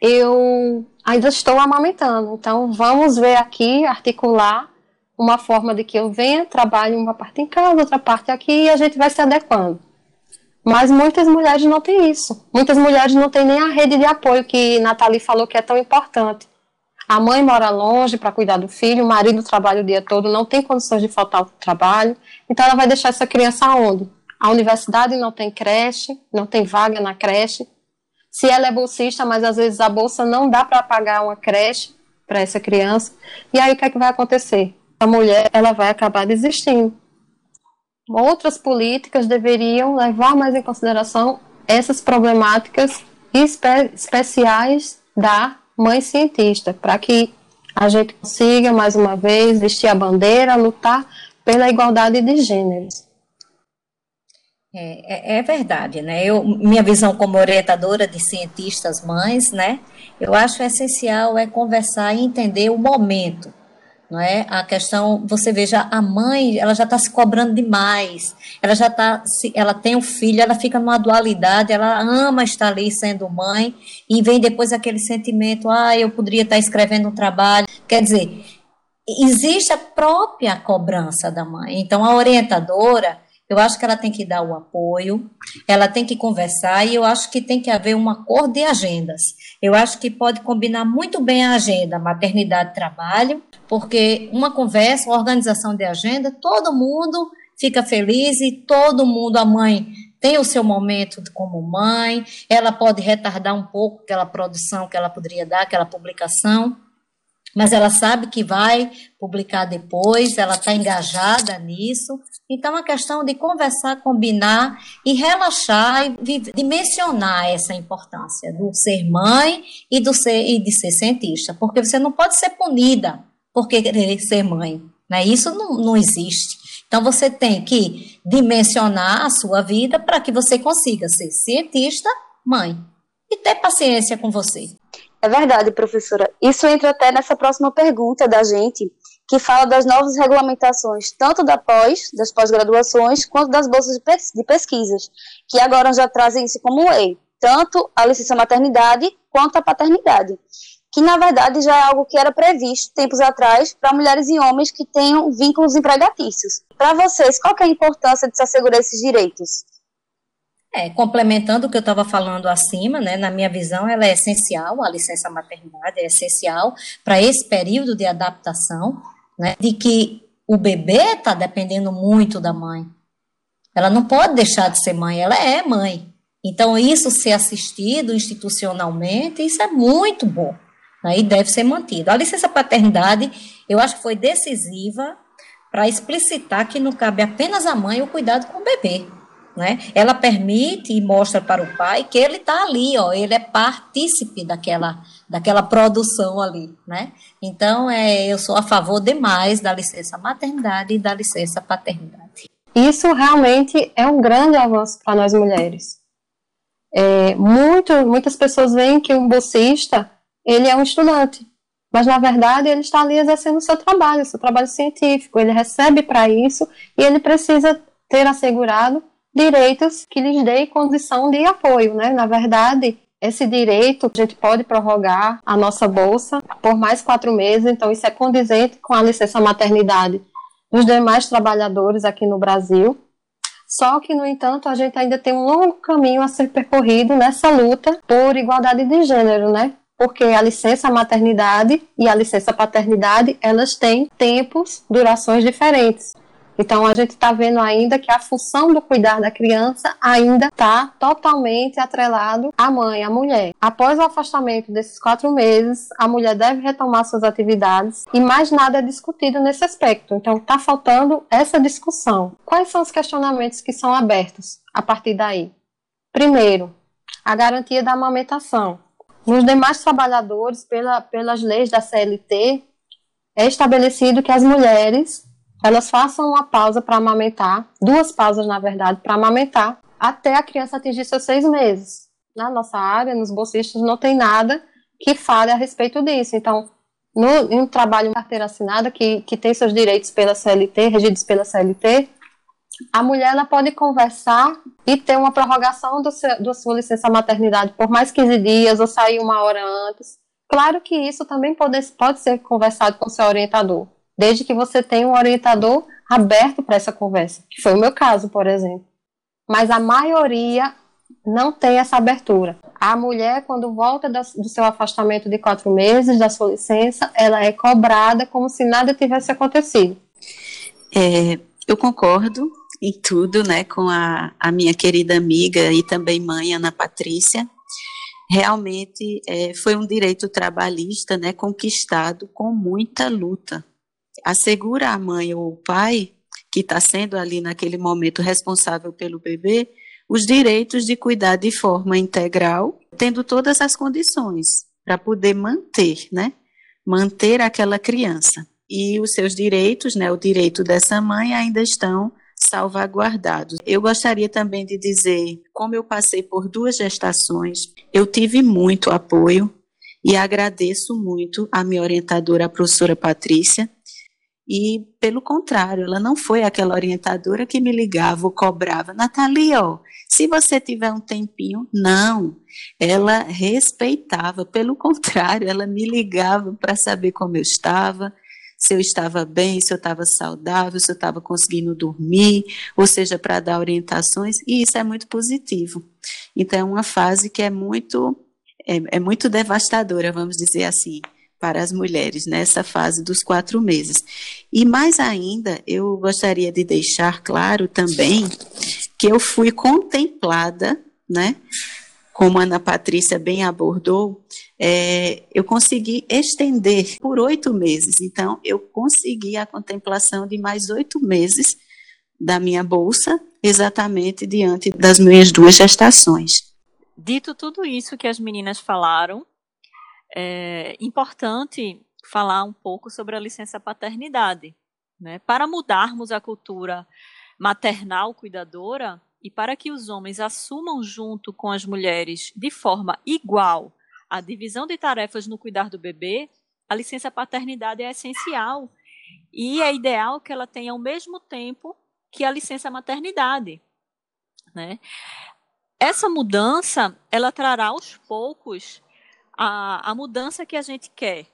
eu ainda estou amamentando. Então, vamos ver aqui, articular uma forma de que eu venha, trabalhe uma parte em casa, outra parte aqui, e a gente vai se adequando. Mas muitas mulheres não têm isso. Muitas mulheres não têm nem a rede de apoio que Nathalie falou que é tão importante. A mãe mora longe para cuidar do filho, o marido trabalha o dia todo, não tem condições de faltar ao trabalho. Então ela vai deixar essa criança aonde? A universidade não tem creche, não tem vaga na creche. Se ela é bolsista, mas às vezes a bolsa não dá para pagar uma creche para essa criança. E aí o que é que vai acontecer? A mulher ela vai acabar desistindo. Outras políticas deveriam levar mais em consideração essas problemáticas espe especiais da mãe cientista, para que a gente consiga, mais uma vez, vestir a bandeira, lutar pela igualdade de gêneros. É, é, é, verdade, né? Eu, minha visão como orientadora de cientistas mães, né? Eu acho essencial é conversar e entender o momento não é? A questão, você veja, a mãe, ela já está se cobrando demais, ela já está, ela tem um filho, ela fica numa dualidade, ela ama estar ali sendo mãe, e vem depois aquele sentimento, ah, eu poderia estar escrevendo um trabalho, quer dizer, existe a própria cobrança da mãe, então a orientadora, eu acho que ela tem que dar o apoio, ela tem que conversar e eu acho que tem que haver um acordo de agendas. Eu acho que pode combinar muito bem a agenda maternidade-trabalho, porque uma conversa, uma organização de agenda, todo mundo fica feliz e todo mundo, a mãe tem o seu momento como mãe, ela pode retardar um pouco aquela produção que ela poderia dar, aquela publicação, mas ela sabe que vai publicar depois, ela está engajada nisso. Então, a questão de conversar, combinar e relaxar e dimensionar essa importância do ser mãe e, do ser, e de ser cientista, porque você não pode ser punida por querer ser mãe. Né? Isso não, não existe. Então, você tem que dimensionar a sua vida para que você consiga ser cientista, mãe, e ter paciência com você. É verdade, professora. Isso entra até nessa próxima pergunta da gente, que fala das novas regulamentações, tanto da pós, das pós-graduações, quanto das bolsas de pesquisas, que agora já trazem isso como lei, tanto a licença maternidade quanto a paternidade que na verdade já é algo que era previsto tempos atrás para mulheres e homens que tenham vínculos empregatícios. Para vocês, qual é a importância de se assegurar esses direitos? É, complementando o que eu estava falando acima, né, na minha visão, ela é essencial, a licença maternidade é essencial para esse período de adaptação, né, de que o bebê está dependendo muito da mãe. Ela não pode deixar de ser mãe, ela é mãe. Então, isso ser assistido institucionalmente, isso é muito bom né, e deve ser mantido. A licença paternidade, eu acho que foi decisiva para explicitar que não cabe apenas à mãe o cuidado com o bebê. Né? Ela permite e mostra para o pai que ele está ali, ó, ele é partícipe daquela, daquela produção ali, né? Então, é, eu sou a favor demais da licença maternidade e da licença paternidade. Isso realmente é um grande avanço para nós mulheres. É, muito, muitas pessoas veem que um bolsista ele é um estudante, mas na verdade ele está ali exercendo o seu trabalho, o seu trabalho científico, ele recebe para isso e ele precisa ter assegurado direitos que lhes dê condição de apoio, né? Na verdade, esse direito a gente pode prorrogar a nossa bolsa por mais quatro meses, então isso é condizente com a licença maternidade dos demais trabalhadores aqui no Brasil. Só que, no entanto, a gente ainda tem um longo caminho a ser percorrido nessa luta por igualdade de gênero, né? Porque a licença maternidade e a licença paternidade, elas têm tempos, durações diferentes. Então, a gente está vendo ainda que a função do cuidar da criança ainda está totalmente atrelado à mãe, à mulher. Após o afastamento desses quatro meses, a mulher deve retomar suas atividades e mais nada é discutido nesse aspecto. Então, está faltando essa discussão. Quais são os questionamentos que são abertos a partir daí? Primeiro, a garantia da amamentação. Nos demais trabalhadores, pela, pelas leis da CLT, é estabelecido que as mulheres elas façam uma pausa para amamentar, duas pausas, na verdade, para amamentar, até a criança atingir seus seis meses. Na nossa área, nos bolsistas, não tem nada que fale a respeito disso. Então, no, em um trabalho carteira assinada, que, que tem seus direitos pela CLT, regidos pela CLT, a mulher ela pode conversar e ter uma prorrogação do seu, da sua licença maternidade por mais 15 dias ou sair uma hora antes. Claro que isso também pode, pode ser conversado com seu orientador, desde que você tenha um orientador aberto para essa conversa, que foi o meu caso, por exemplo. Mas a maioria não tem essa abertura. A mulher, quando volta do seu afastamento de quatro meses, da sua licença, ela é cobrada como se nada tivesse acontecido. É, eu concordo em tudo, né, com a, a minha querida amiga e também mãe, Ana Patrícia. Realmente é, foi um direito trabalhista, né, conquistado com muita luta. Assegura a mãe ou o pai, que está sendo ali naquele momento responsável pelo bebê, os direitos de cuidar de forma integral, tendo todas as condições para poder manter, né, manter aquela criança. E os seus direitos, né, o direito dessa mãe ainda estão salvaguardados. Eu gostaria também de dizer, como eu passei por duas gestações, eu tive muito apoio e agradeço muito a minha orientadora, a professora Patrícia, e, pelo contrário, ela não foi aquela orientadora que me ligava ou cobrava. Natalia, ó, se você tiver um tempinho, não. Ela respeitava, pelo contrário, ela me ligava para saber como eu estava, se eu estava bem, se eu estava saudável, se eu estava conseguindo dormir, ou seja, para dar orientações, e isso é muito positivo. Então, é uma fase que é muito, é, é muito devastadora, vamos dizer assim, para as mulheres, nessa fase dos quatro meses. E mais ainda, eu gostaria de deixar claro também que eu fui contemplada, né, como a Ana Patrícia bem abordou, é, eu consegui estender por oito meses. Então, eu consegui a contemplação de mais oito meses da minha bolsa, exatamente diante das minhas duas gestações. Dito tudo isso que as meninas falaram, é importante falar um pouco sobre a licença paternidade. Né? Para mudarmos a cultura maternal cuidadora e para que os homens assumam junto com as mulheres de forma igual a divisão de tarefas no cuidar do bebê, a licença paternidade é essencial e é ideal que ela tenha o mesmo tempo que a licença maternidade. Né? Essa mudança, ela trará aos poucos a, a mudança que a gente quer.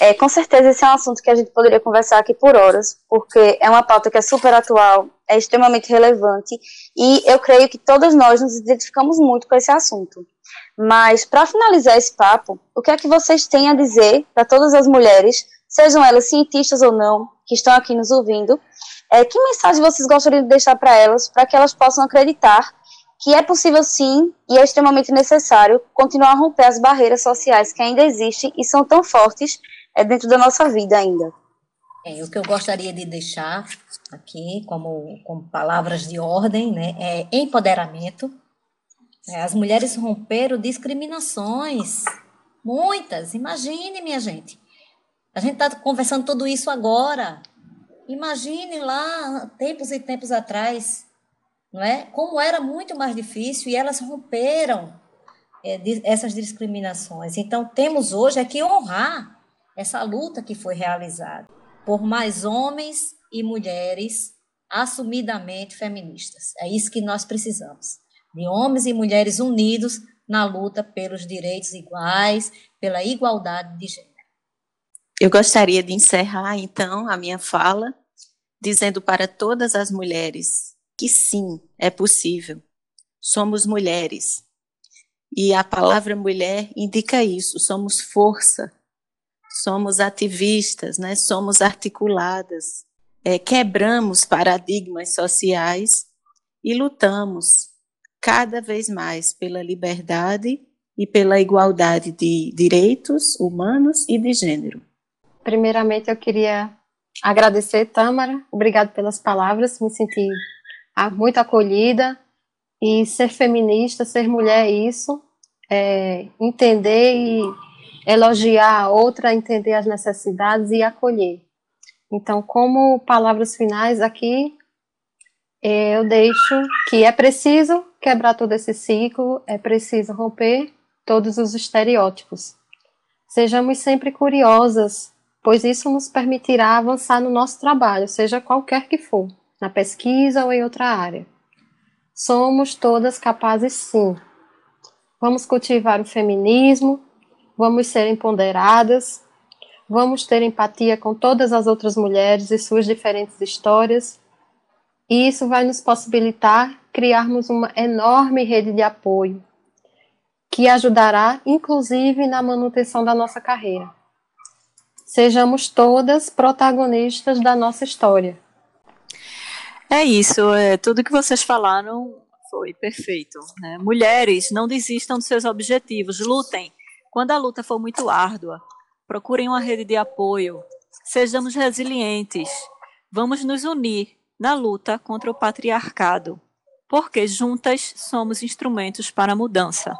É, com certeza esse é um assunto que a gente poderia conversar aqui por horas, porque é uma pauta que é super atual, é extremamente relevante, e eu creio que todas nós nos identificamos muito com esse assunto. Mas, para finalizar esse papo, o que é que vocês têm a dizer para todas as mulheres, sejam elas cientistas ou não, que estão aqui nos ouvindo, é, que mensagem vocês gostariam de deixar para elas, para que elas possam acreditar que é possível sim e é extremamente necessário continuar a romper as barreiras sociais que ainda existem e são tão fortes é, dentro da nossa vida ainda. É, o que eu gostaria de deixar aqui como, como palavras de ordem né, é empoderamento. É, as mulheres romperam discriminações, muitas. Imagine, minha gente. A gente está conversando tudo isso agora. Imagine lá, tempos e tempos atrás, não é? Como era muito mais difícil e elas romperam é, essas discriminações. Então, temos hoje é que honrar essa luta que foi realizada por mais homens e mulheres assumidamente feministas. É isso que nós precisamos, de homens e mulheres unidos na luta pelos direitos iguais, pela igualdade de gênero. Eu gostaria de encerrar, então, a minha fala dizendo para todas as mulheres que sim, é possível. Somos mulheres. E a palavra mulher indica isso, somos força, somos ativistas, né? somos articuladas, é, quebramos paradigmas sociais e lutamos cada vez mais pela liberdade e pela igualdade de direitos humanos e de gênero. Primeiramente, eu queria agradecer, Tâmara, obrigado pelas palavras, me senti muito acolhida e ser feminista, ser mulher é isso, é entender e elogiar a outra, entender as necessidades e acolher. Então, como palavras finais aqui, eu deixo que é preciso quebrar todo esse ciclo, é preciso romper todos os estereótipos. Sejamos sempre curiosas, pois isso nos permitirá avançar no nosso trabalho, seja qualquer que for na pesquisa ou em outra área. Somos todas capazes, sim. Vamos cultivar o feminismo, vamos ser empoderadas, vamos ter empatia com todas as outras mulheres e suas diferentes histórias, e isso vai nos possibilitar criarmos uma enorme rede de apoio que ajudará, inclusive, na manutenção da nossa carreira. Sejamos todas protagonistas da nossa história. É isso, é, tudo que vocês falaram foi perfeito. Né? Mulheres, não desistam dos seus objetivos, lutem. Quando a luta for muito árdua, procurem uma rede de apoio, sejamos resilientes, vamos nos unir na luta contra o patriarcado, porque juntas somos instrumentos para a mudança.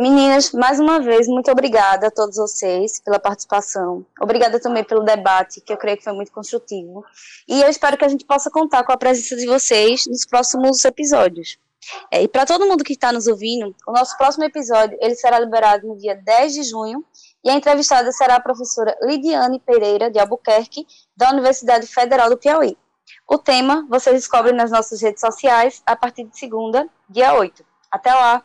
Meninas, mais uma vez, muito obrigada a todos vocês pela participação. Obrigada também pelo debate, que eu creio que foi muito construtivo. E eu espero que a gente possa contar com a presença de vocês nos próximos episódios. É, e para todo mundo que está nos ouvindo, o nosso próximo episódio ele será liberado no dia 10 de junho e a entrevistada será a professora Lidiane Pereira, de Albuquerque, da Universidade Federal do Piauí. O tema vocês descobrem nas nossas redes sociais a partir de segunda, dia 8. Até lá!